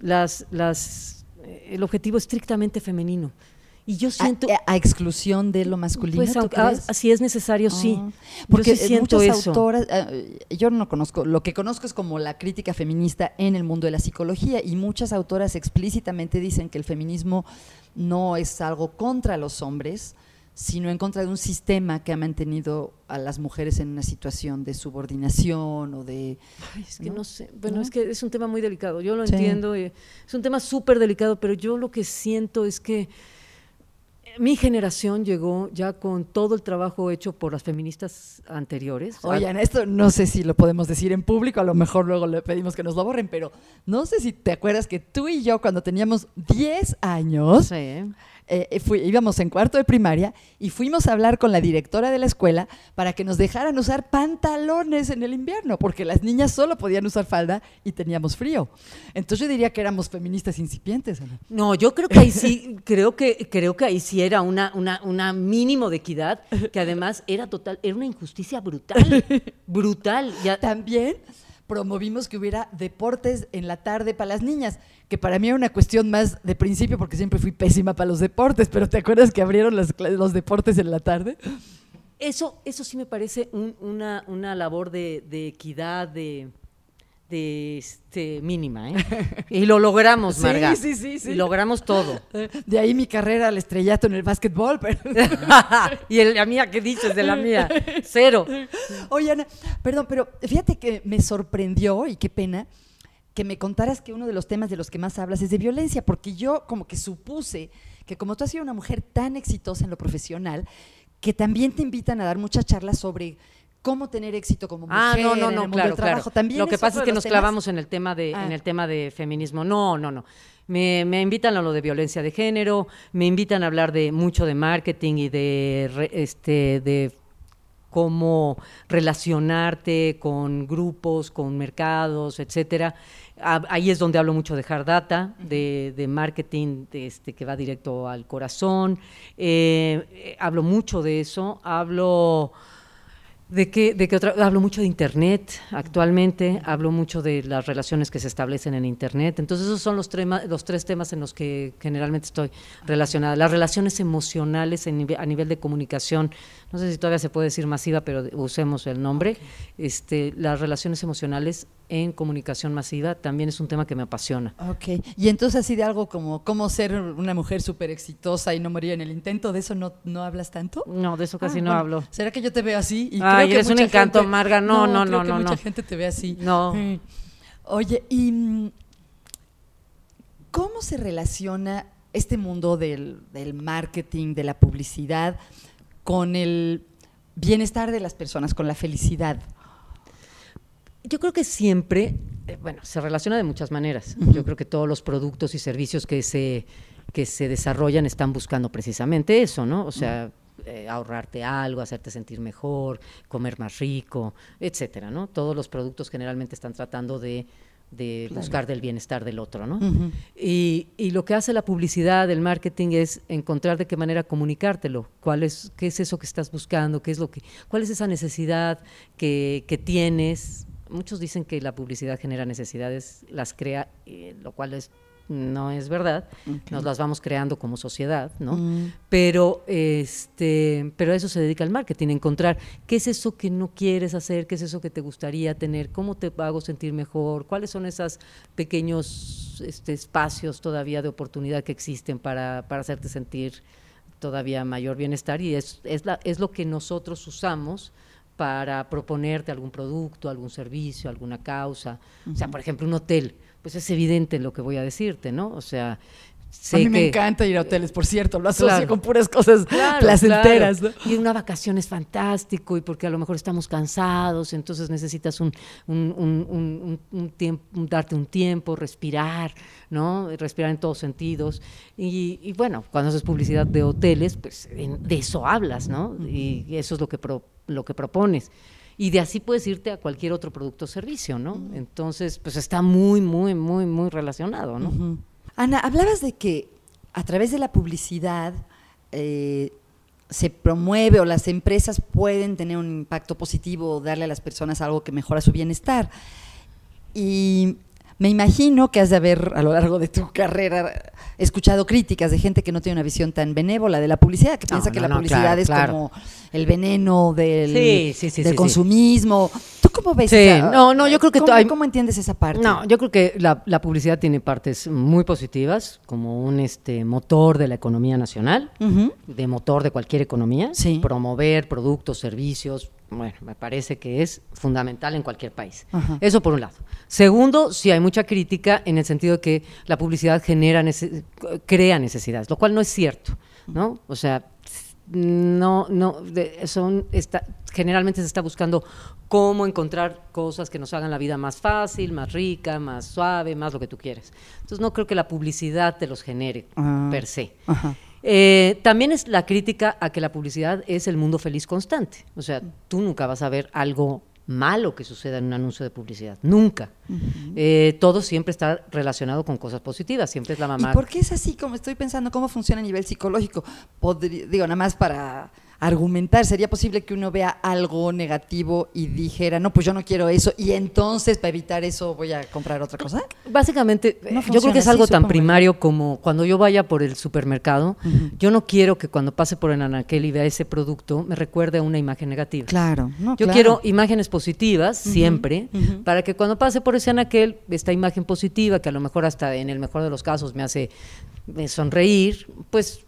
las, las, eh, el objetivo estrictamente femenino. Y yo siento... A, exclusión de lo masculino. Pues si es necesario, sí. Ah, porque siento muchas autoras, eh, yo no conozco, lo que conozco es como la crítica feminista en el mundo de la psicología y muchas autoras explícitamente dicen que el feminismo no es algo contra los hombres, sino en contra de un sistema que ha mantenido a las mujeres en una situación de subordinación o de... es que no, sé, bueno, es que es un tema muy delicado, yo lo entiendo, es un tema súper delicado, pero yo lo que siento es que mi generación llegó ya con todo el trabajo hecho por las feministas anteriores. Oigan, esto no sé si lo podemos decir en público, a lo mejor luego le pedimos que nos lo borren, pero no sé si te acuerdas que tú y yo cuando teníamos 10 años, sí. Eh, eh, íbamos en cuarto de primaria y fuimos a hablar con la directora de la escuela para que nos dejaran usar pantalones en el invierno, porque las niñas solo podían usar falda y teníamos frío. Entonces yo diría que éramos feministas incipientes. No, yo creo que ahí sí, <laughs> creo que, creo que ahí sí era una, una, una mínimo de equidad, que además era total, era una injusticia brutal, brutal. <laughs> También promovimos que hubiera deportes en la tarde para las niñas, que para mí era una cuestión más de principio porque siempre fui pésima para los deportes, pero ¿te acuerdas que abrieron cla- los deportes en la tarde? Eso, eso sí me parece un- una, una labor de, de equidad, de, de este, mínima, ¿eh? <laughs> Y lo logramos, Sí, Marga. sí, sí, sí. Y logramos todo. De ahí mi carrera al estrellato en el básquetbol, pero... <laughs> y el- la mía, ¿qué dices de la mía? Cero. Oye, Ana, perdón, pero fíjate que me sorprendió y qué pena que me contaras que uno de los temas de los que más hablas es de violencia, porque yo como que supuse que como tú has sido una mujer tan exitosa en lo profesional, que también te invitan a dar muchas charlas sobre cómo tener éxito como mujer Ah, no, no, en el no, mundo claro, del trabajo. claro. ¿También Lo que pasa es que nos temas? clavamos en el tema de, Ah. en el tema de feminismo. No, no, no. Me, me invitan a lo de violencia de género, me invitan a hablar de mucho de marketing y de re- este de cómo relacionarte con grupos, con mercados, etcétera. Ah, Ahí es donde hablo mucho de hard data, de, de marketing de este, que va directo al corazón. Eh, eh, hablo mucho de eso. Hablo ¿De qué, de qué otra? Hablo mucho de Internet actualmente, hablo mucho de las relaciones que se establecen en Internet. Entonces, esos son los, trema- los tres temas en los que generalmente estoy relacionada. Las relaciones emocionales en a nivel de comunicación, no sé si todavía se puede decir masiva, pero usemos el nombre. Este, las relaciones emocionales en comunicación masiva también es un tema que me apasiona. Ok, y entonces así de algo como cómo ser una mujer súper exitosa y no morir en el intento, ¿de eso no, no hablas tanto? No, de eso casi Ah, no bueno, hablo. ¿Será que yo te veo así? Y Ay, creo que eres un encanto, gente- Marga. No, no, creo no, que no, mucha no. gente te ve así. No. Mm. Oye, ¿y mm, cómo se relaciona este mundo del, del marketing, de la publicidad, con el bienestar de las personas, con la felicidad? Yo creo que siempre, eh, bueno, se relaciona de muchas maneras. Yo creo que todos los productos y servicios que se, que se desarrollan están buscando precisamente eso, ¿no? O sea, eh, ahorrarte algo, hacerte sentir mejor, comer más rico, etcétera, ¿no? Todos los productos generalmente están tratando de, de buscar del bienestar del otro, ¿no? Y, y lo que hace la publicidad, el marketing, es encontrar de qué manera comunicártelo. ¿Cuál es, ¿Qué es eso que estás buscando? ¿Qué es lo que, ¿Cuál es esa necesidad que, que tienes? Muchos dicen que la publicidad genera necesidades, las crea, eh, lo cual es, no es verdad. Nos las vamos creando como sociedad, ¿no? Mm. Pero, este, pero a eso se dedica el marketing, encontrar qué es eso que no quieres hacer, qué es eso que te gustaría tener, cómo te hago sentir mejor, cuáles son esos pequeños este, espacios todavía de oportunidad que existen para, para hacerte sentir todavía mayor bienestar y es, es, la, es lo que nosotros usamos para proponerte algún producto, algún servicio, alguna causa. O sea, por ejemplo, un hotel, pues es evidente lo que voy a decirte, ¿no? O sea, sé a mí me encanta ir a hoteles, por cierto, lo asocio Claro. con puras cosas Claro, placenteras. claro. ¿no? Y una vacación es fantástico y porque a lo mejor estamos cansados, entonces necesitas un, un, un- un- un- un tiempo, darte un tiempo, respirar, ¿no? Respirar en todos sentidos. Y, y bueno, cuando haces publicidad de hoteles, pues en- de eso hablas, ¿no? Y eso es lo que, pro- lo que propones. Y de así puedes irte a cualquier otro producto o servicio, ¿no? Entonces, pues está muy, muy, muy, muy relacionado, ¿no? Ana, hablabas de que a través de la publicidad eh, se promueve o las empresas pueden tener un impacto positivo o darle a las personas algo que mejora su bienestar. Y me imagino que has de haber a lo largo de tu carrera escuchado críticas de gente que no tiene una visión tan benévola de la publicidad, que No, piensa que la no, publicidad claro, es claro. como el veneno del, Sí, sí, sí, del consumismo. ¿Tú cómo ves Sí, esa- no, no, yo creo que ¿cómo, hay- cómo entiendes esa parte? No, yo creo que la, la publicidad tiene partes muy positivas, como un este motor de la economía nacional, de motor de cualquier economía. Sí. Promover productos, servicios, bueno, me parece que es fundamental en cualquier país. Ajá. Eso por un lado. Segundo, sí hay mucha crítica en el sentido de que la publicidad genera nece- crea necesidades, lo cual no es cierto, ¿no? O sea, no, no, de- son, está, generalmente se está buscando cómo encontrar cosas que nos hagan la vida más fácil, más rica, más suave, más lo que tú quieres. Entonces no creo que la publicidad te los genere Ah. per se. Ajá. Eh, también es la crítica a que la publicidad es el mundo feliz constante. O sea, tú nunca vas a ver algo malo que suceda en un anuncio de publicidad. Nunca. Eh, todo siempre está relacionado con cosas positivas. Siempre es la mamá. ¿Y por qué es así como estoy pensando cómo funciona a nivel psicológico? Digo, nada más para argumentar. ¿Sería posible que uno vea algo negativo y dijera, no, pues yo no quiero eso, y entonces para evitar eso voy a comprar otra cosa? Básicamente, No eh, yo creo que es así, algo tan supongo. primario como cuando yo vaya por el supermercado, yo no quiero que cuando pase por el anaquel y vea ese producto me recuerde a una imagen negativa. Claro, no, Yo claro. quiero imágenes positivas siempre, para que cuando pase por ese anaquel, esta imagen positiva, que a lo mejor hasta en el mejor de los casos me hace eh, sonreír, pues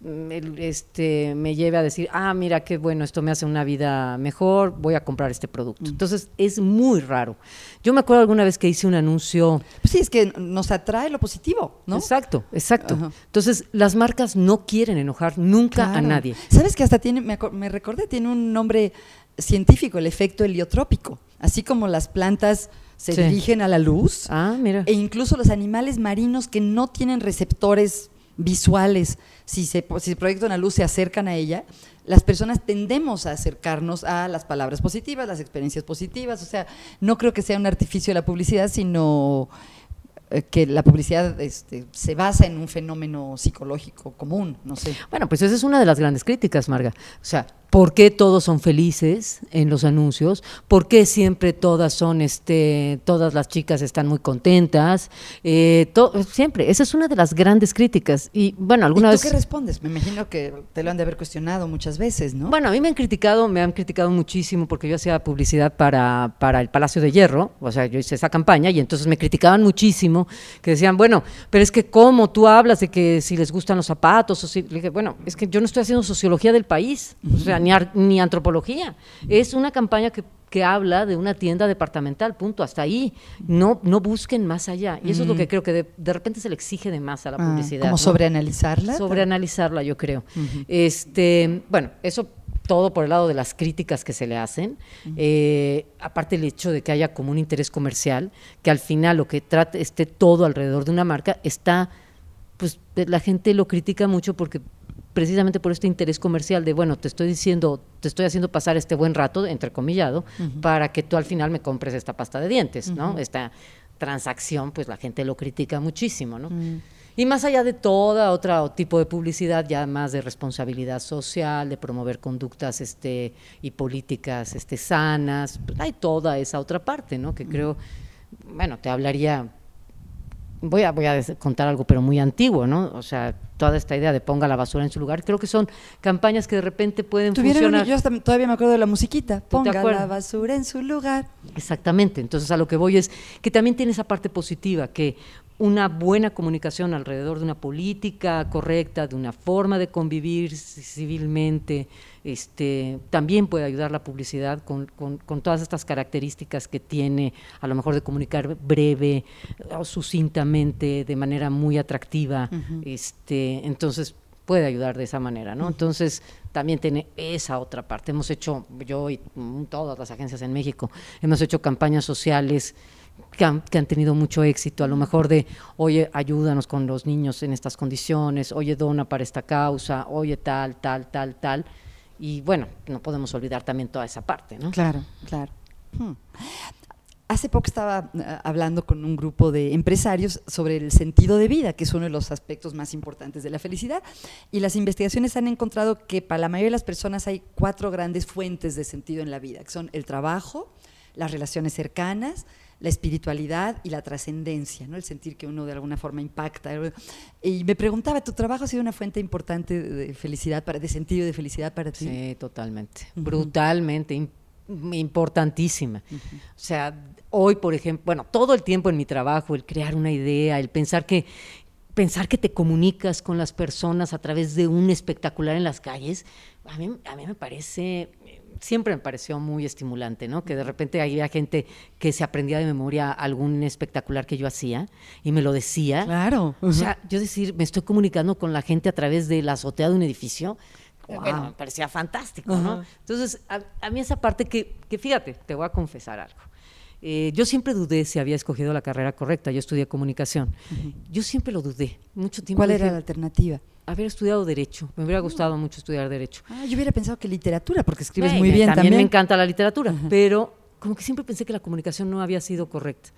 este, me lleve a decir, ah, mira qué bueno, esto me hace una vida mejor, voy a comprar este producto. Entonces es muy raro. Yo me acuerdo alguna vez que hice un anuncio Pues sí, es que nos atrae lo positivo, ¿no? Exacto, exacto. Ajá. Entonces, las marcas no quieren enojar nunca a nadie. ¿Sabes que hasta tiene, me, me recordé, tiene un nombre científico, el efecto heliotrópico? Así como las plantas se Sí. dirigen a la luz, Ah, mira. e incluso los animales marinos que no tienen receptores visuales, si se, si se proyecta una luz, se acercan a ella, las personas tendemos a acercarnos a las palabras positivas, las experiencias positivas, o sea, no creo que sea un artificio de la publicidad, sino eh, que la publicidad este, se basa en un fenómeno psicológico común, no sé. Bueno, pues esa es una de las grandes críticas, Marga. O sea, ¿por qué todos son felices en los anuncios? ¿Por qué siempre todas son, este, todas las chicas están muy contentas? Eh, siempre, esa es una de las grandes críticas. Y bueno, alguna ¿Y tú vez... qué respondes? Me imagino que te lo han de haber cuestionado muchas veces, ¿no? Bueno, a mí me han criticado, me han criticado muchísimo porque yo hacía publicidad para, para el Palacio de Hierro, o sea, yo hice esa campaña y entonces me criticaban muchísimo, que decían, bueno, pero es que cómo tú hablas de que si les gustan los zapatos, o si, le dije, bueno, es que yo no estoy haciendo sociología del país, o sea, ni, antropología, es una campaña que que habla de una tienda departamental, punto, hasta ahí. No, no busquen más allá. Y eso es lo que creo que de, de repente se le exige de más a la Ah, publicidad. como ¿no? sobreanalizarla. Sobreanalizarla, yo creo. Este, bueno, eso todo por el lado de las críticas que se le hacen. Eh, aparte el hecho de que haya como un interés comercial, que al final lo que trate esté todo alrededor de una marca, está, pues la gente lo critica mucho porque precisamente por este interés comercial de, bueno, te estoy diciendo, te estoy haciendo pasar este buen rato, entrecomillado, para que tú al final me compres esta pasta de dientes, ¿no? Esta transacción, pues la gente lo critica muchísimo, ¿no? Y más allá de toda otro tipo de publicidad, ya más de responsabilidad social, de promover conductas este, y políticas este, sanas, pues, hay toda esa otra parte, ¿no? Que creo, bueno, te hablaría, voy a, voy a contar algo, pero muy antiguo, ¿no? O sea, toda esta idea de ponga la basura en su lugar, creo que son campañas que de repente pueden Tuvieron, funcionar. yo todavía me acuerdo de la musiquita. Ponga la basura en su lugar. Exactamente. Entonces, a lo que voy es que también tiene esa parte positiva, que una buena comunicación alrededor de una política correcta, de una forma de convivir ci- civilmente, este, también puede ayudar la publicidad con, con- con todas estas características que tiene, a lo mejor de comunicar breve o sucintamente, de manera muy atractiva. este, entonces, puede ayudar de esa manera, ¿no? Entonces, también tiene esa otra parte. Hemos hecho, yo y todas las agencias en México, hemos hecho campañas sociales que han, tenido mucho éxito, a lo mejor de, oye, ayúdanos con los niños en estas condiciones, oye, dona para esta causa, oye, tal, tal, tal, tal. Y bueno, no podemos olvidar también toda esa parte, ¿no? Claro, claro. Hmm. Hace poco estaba eh, hablando con un grupo de empresarios sobre el sentido de vida, que es uno de los aspectos más importantes de la felicidad. Y las investigaciones han encontrado que para la mayoría de las personas hay cuatro grandes fuentes de sentido en la vida, que son el trabajo, las relaciones cercanas, la espiritualidad y la trascendencia, ¿no? el sentir que uno de alguna forma impacta. Y me preguntaba, ¿tu trabajo ha sido una fuente importante de felicidad, para, de sentido de felicidad para ti? Sí, totalmente. Brutalmente, im- importantísima. O sea, hoy, por ejemplo, bueno, todo el tiempo en mi trabajo, el crear una idea, el pensar que pensar que te comunicas con las personas a través de un espectacular en las calles, a mí, a mí me parece, siempre me pareció muy estimulante, ¿no? Que de repente había gente que se aprendía de memoria algún espectacular que yo hacía y me lo decía. Claro. O sea, yo decir, me estoy comunicando con la gente a través de la azotea de un edificio, bueno, me parecía fantástico, ¿no? Entonces, a, a mí esa parte que, que, fíjate, te voy a confesar algo. Eh, yo siempre dudé si había escogido la carrera correcta, yo estudié comunicación. Yo siempre lo dudé, mucho tiempo. ¿Cuál dije, era la alternativa? Haber estudiado Derecho, me hubiera gustado mucho estudiar Derecho. Ah, yo hubiera pensado que literatura, porque escribes muy bien también. también. me encanta la literatura, pero como que siempre pensé que la comunicación no había sido correcta,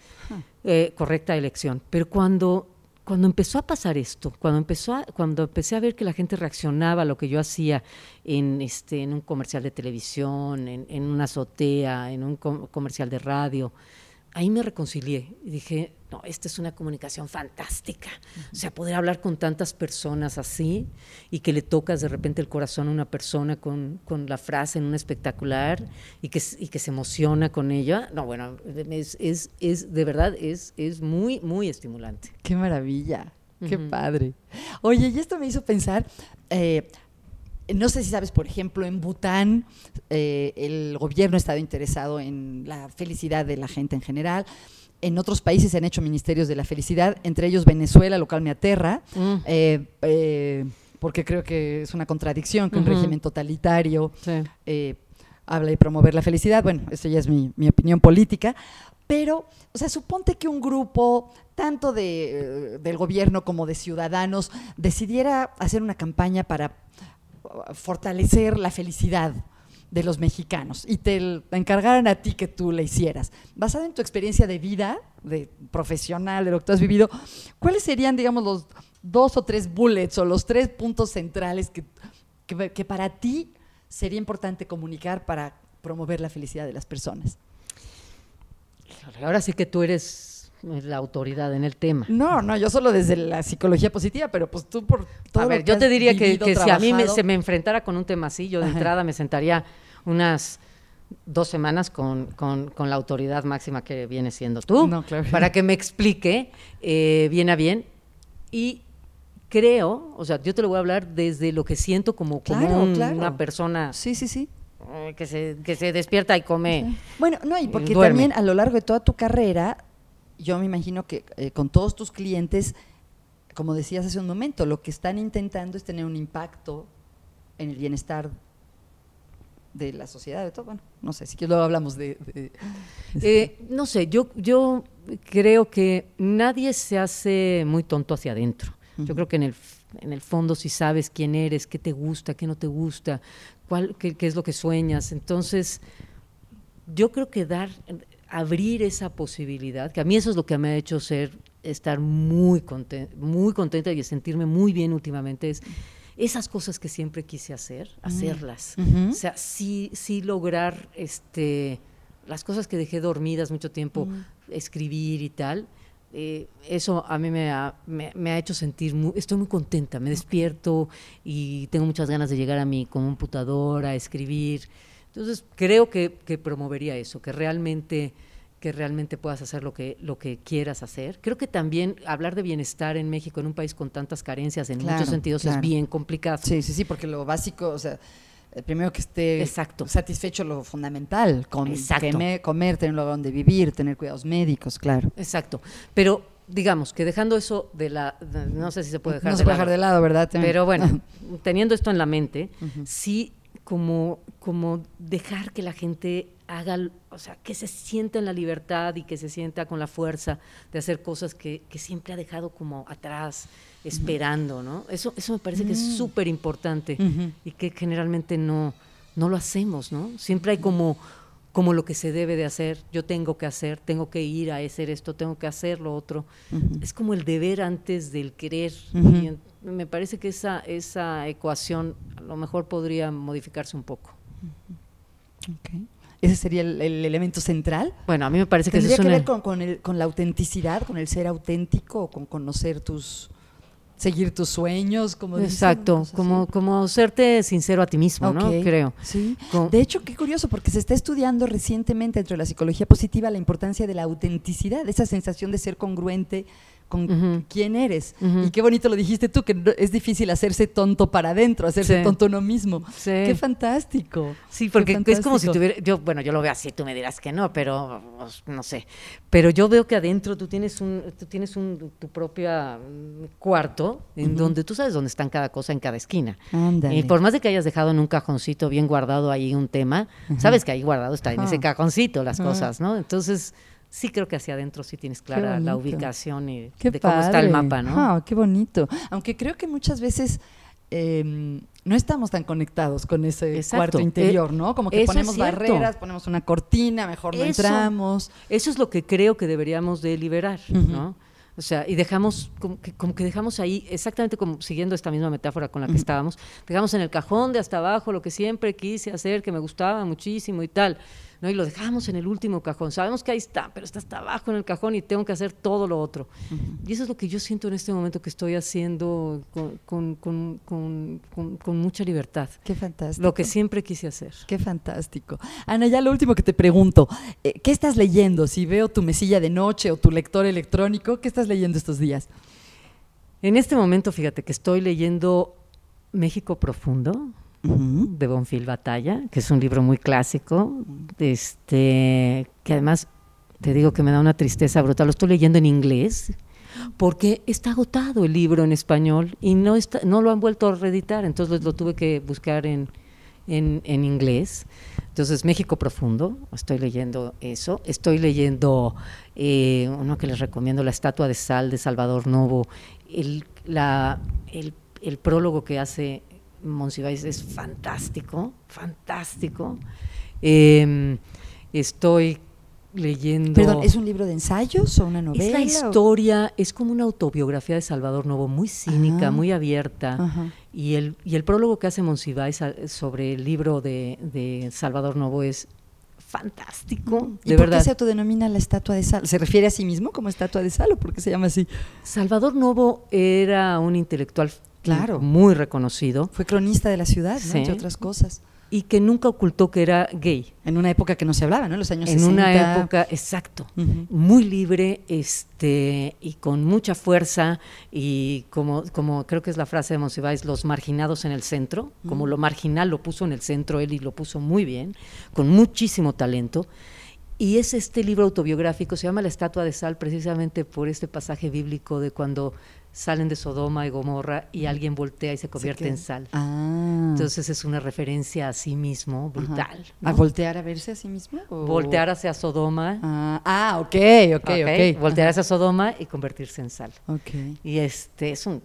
eh, correcta elección. Pero cuando cuando empezó a pasar esto, cuando empezó a, cuando empecé a ver que la gente reaccionaba a lo que yo hacía en este en un comercial de televisión, en, en una azotea, en un comercial de radio, ahí me reconcilié y dije, no, esta es una comunicación fantástica. O sea, poder hablar con tantas personas así y que le tocas de repente el corazón a una persona con, con la frase en un espectacular y que, y que se emociona con ella. No, bueno, es, es, es de verdad, es, es muy, muy estimulante. Qué maravilla, qué padre. Oye, y esto me hizo pensar... Eh, no sé si sabes, por ejemplo, en Bután eh, el gobierno ha estado interesado en la felicidad de la gente en general. En otros países se han hecho ministerios de la felicidad, entre ellos Venezuela, lo cual me aterra, mm. eh, eh, porque creo que es una contradicción que un régimen totalitario habla de promover la felicidad. Bueno, esa ya es mi, mi, opinión política. Pero, o sea, suponte que un grupo, tanto de, del gobierno como de ciudadanos, decidiera hacer una campaña para fortalecer la felicidad de los mexicanos y te encargaran a ti que tú la hicieras, basada en tu experiencia de vida, de profesional, de lo que tú has vivido, ¿cuáles serían, digamos, los dos o tres bullets o los tres puntos centrales que, que, para ti sería importante comunicar para promover la felicidad de las personas? Ahora sí que tú eres la autoridad en el tema. No, no, yo solo desde la psicología positiva, pero pues tú por todo. A ver, yo te diría que, si a mí se me enfrentara con un tema así, yo de entrada me sentaría unas dos semanas con, la autoridad máxima que viene siendo tú, para que me explique eh, bien a bien. Y creo, o sea, yo te lo voy a hablar desde lo que siento como, una persona. Sí, sí, sí. Eh, que se, que se despierta y come. Bueno, no, y porque también a lo largo de toda tu carrera yo me imagino que eh, con todos tus clientes, como decías hace un momento, lo que están intentando es tener un impacto en el bienestar de la sociedad, de todo. Bueno, no sé, si que luego hablamos de... Eh, no sé, yo, yo creo que nadie se hace muy tonto hacia adentro. Yo creo que en el, en el fondo si sabes quién eres, qué te gusta, qué no te gusta, cuál, qué, qué es lo que sueñas. Entonces, yo creo que dar, abrir esa posibilidad, que a mí eso es lo que me ha hecho ser, estar muy, contenta, muy contenta y sentirme muy bien últimamente, es esas cosas que siempre quise hacer, hacerlas. O sea, sí, sí lograr este, las cosas que dejé dormidas mucho tiempo, escribir y tal. Eh, eso a mí me ha, me, ha hecho sentir, muy, estoy muy contenta, me despierto y tengo muchas ganas de llegar a mi computadora, a escribir. Entonces, creo que, promovería eso, que realmente que realmente puedas hacer lo que, lo que quieras hacer. Creo que también hablar de bienestar en México, en un país con tantas carencias en muchos sentidos, es bien complicado. Sí, sí, sí, porque lo básico, o sea, primero que esté Exacto. satisfecho lo fundamental, con comer, tener un lugar donde vivir, tener cuidados médicos, claro. Exacto. Pero digamos que dejando eso de la, no sé si se puede dejar, no se puede dejar de lado, ¿verdad? Pero bueno, <laughs> teniendo esto en la mente, sí como, como dejar que la gente haga, o sea, que se sienta en la libertad y que se sienta con la fuerza de hacer cosas que, siempre ha dejado como atrás, esperando, ¿no? Eso, eso me parece que es mm. súper importante y que generalmente no, no lo hacemos, ¿no? Siempre hay como, como lo que se debe de hacer, yo tengo que hacer, tengo que ir a hacer esto, tengo que hacer lo otro. Es como el deber antes del querer me parece que esa, esa ecuación a lo mejor podría modificarse un poco. ¿Ese sería el, elemento central? Bueno, a mí me parece que ¿Tendría que ver con, con, el, con la autenticidad, con el ser auténtico, con conocer tus, seguir tus sueños, como Exacto, como, como serte sincero a ti mismo, ¿no? Creo. Sí. De hecho, qué curioso, porque se está estudiando recientemente dentro de la psicología positiva la importancia de la autenticidad, esa sensación de ser congruente con quién eres. Y qué bonito lo dijiste tú, que es difícil hacerse tonto para adentro, hacerse tonto uno mismo. Qué fantástico. Sí, porque es como si tuviera, yo, bueno, yo lo veo así, tú me dirás que no, pero pues, no sé. Pero yo veo que adentro tú tienes un, tú tienes un, tu propia mm, cuarto en donde tú sabes dónde están cada cosa en cada esquina. Y por más de que hayas dejado en un cajoncito bien guardado ahí un tema, sabes que ahí guardado está en ese cajoncito las cosas, ¿no? Entonces sí creo que hacia adentro sí tienes clara la ubicación y de cómo está el mapa, ¿no? Ah, qué bonito. Aunque creo que muchas veces em, no estamos tan conectados con ese cuarto interior, eh, ¿no? Como que ponemos barreras, ponemos una cortina, mejor no entramos. Eso es lo que creo que deberíamos de liberar, ¿no? O sea, y dejamos, como que, como que dejamos ahí, exactamente como siguiendo esta misma metáfora con la que estábamos, dejamos en el cajón de hasta abajo lo que siempre quise hacer, que me gustaba muchísimo y tal. ¿No? Y lo dejamos en el último cajón. Sabemos que ahí está, pero está hasta abajo en el cajón y tengo que hacer todo lo otro. Y eso es lo que yo siento en este momento que estoy haciendo con, con, con, con, mucha libertad. Qué fantástico. Lo que siempre quise hacer. Qué fantástico. Ana, ya lo último que te pregunto, eh, ¿qué estás leyendo? Si veo tu mesilla de noche o tu lector electrónico, ¿qué estás leyendo estos días? En este momento, fíjate que estoy leyendo México Profundo de Bonfil Batalla, que es un libro muy clásico, este, que además te digo que me da una tristeza brutal. Lo estoy leyendo en inglés porque está agotado el libro en español y no, está, no lo han vuelto a reeditar, entonces lo tuve que buscar en, en, en, inglés. Entonces, México Profundo, estoy leyendo eso. Estoy leyendo eh, uno que les recomiendo, La Estatua de Sal de Salvador Novo, el, la, el, el prólogo que hace Monsiváis es fantástico, fantástico. Em, estoy leyendo. Perdón, ¿es un libro de ensayos o una novela? Es la historia, es como una autobiografía de Salvador Novo, muy cínica, muy abierta. Y el, y el prólogo que hace Monsiváis sobre el libro de, Salvador Novo es fantástico, ¿Y de por qué se autodenomina la estatua de sal? ¿Se refiere a sí mismo como estatua de sal o por qué se llama así? Salvador Novo era un intelectual Claro. Muy reconocido. Fue cronista de la ciudad, ¿no? entre otras cosas. Y que nunca ocultó que era gay. En una época que no se hablaba, ¿no? En los años en 60. En una época, exacto. Muy libre este, y con mucha fuerza. Y como, como creo que es la frase de Monsiváis, los marginados en el centro. Como lo marginal lo puso en el centro él y lo puso muy bien, con muchísimo talento. Y es este libro autobiográfico, se llama La Estatua de Sal, precisamente por este pasaje bíblico de cuando salen de Sodoma y Gomorra y alguien voltea y se convierte en sal. Ah. Entonces es una referencia a sí mismo brutal. ¿A voltear a verse a sí mismo? Voltear hacia Sodoma. Ah, ah ok, ok, ok. Voltear hacia Sodoma y convertirse en sal. Y este es un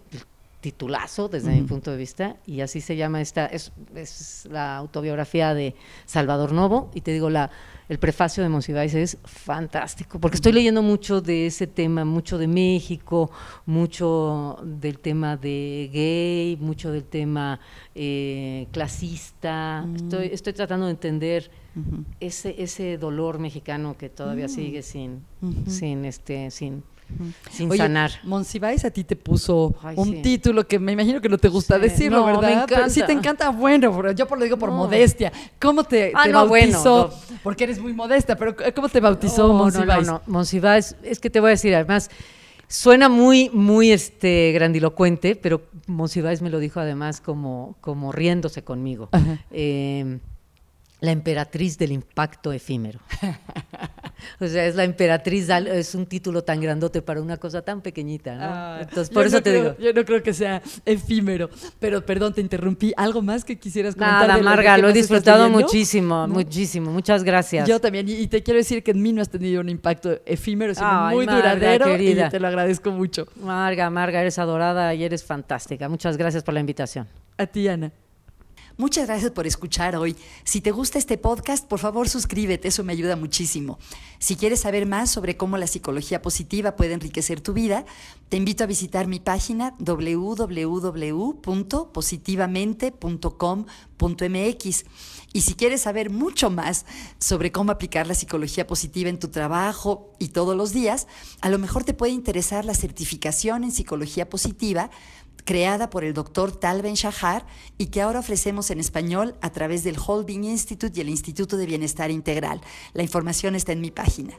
titulazo desde mi punto de vista y así se llama esta es, es, la autobiografía de Salvador Novo y te digo la el prefacio de Monsiváis es fantástico porque estoy leyendo mucho de ese tema mucho de México mucho del tema de gay mucho del tema eh, clasista mm. estoy estoy tratando de entender ese ese dolor mexicano que todavía mm. sigue sin sin este sin sin sanar. Monsiváis a ti te puso un título que me imagino que no te gusta decirlo, ¿verdad? Me encanta. sí te encanta, bueno, yo lo digo por modestia. ¿Cómo te, ah, bautizó? Porque eres muy modesta, pero ¿cómo te bautizó Monsiváis? No, no, no, Monsiváis, es que te voy a decir, además, suena muy, muy este, grandilocuente, pero Monsiváis me lo dijo además como, como riéndose conmigo. Eh, la emperatriz del impacto efímero. <laughs> o sea, es la emperatriz, es un título tan grandote para una cosa tan pequeñita, ¿no? Ah, Entonces, por eso te digo. Yo no creo que sea efímero, pero perdón, te interrumpí. ¿Algo más que quisieras comentar? Nada, Marga, lo, he disfrutado muchísimo, muchísimo. Muchas gracias. Yo también, y, te quiero decir que en mí no has tenido un impacto efímero, sino muy duradero, y te lo agradezco mucho. Marga, Marga, eres adorada y eres fantástica. Muchas gracias por la invitación. A ti, Ana. Muchas gracias por escuchar hoy. Si te gusta este podcast, por favor suscríbete, eso me ayuda muchísimo. Si quieres saber más sobre cómo la psicología positiva puede enriquecer tu vida, te invito a visitar mi página www.positivamente.com.mx. Y si quieres saber mucho más sobre cómo aplicar la psicología positiva en tu trabajo y todos los días, a lo mejor te puede interesar la certificación en psicología positiva creada por el doctor Tal Ben Shahar y que ahora ofrecemos en español a través del Holding Institute y el Instituto de Bienestar Integral. La información está en mi página.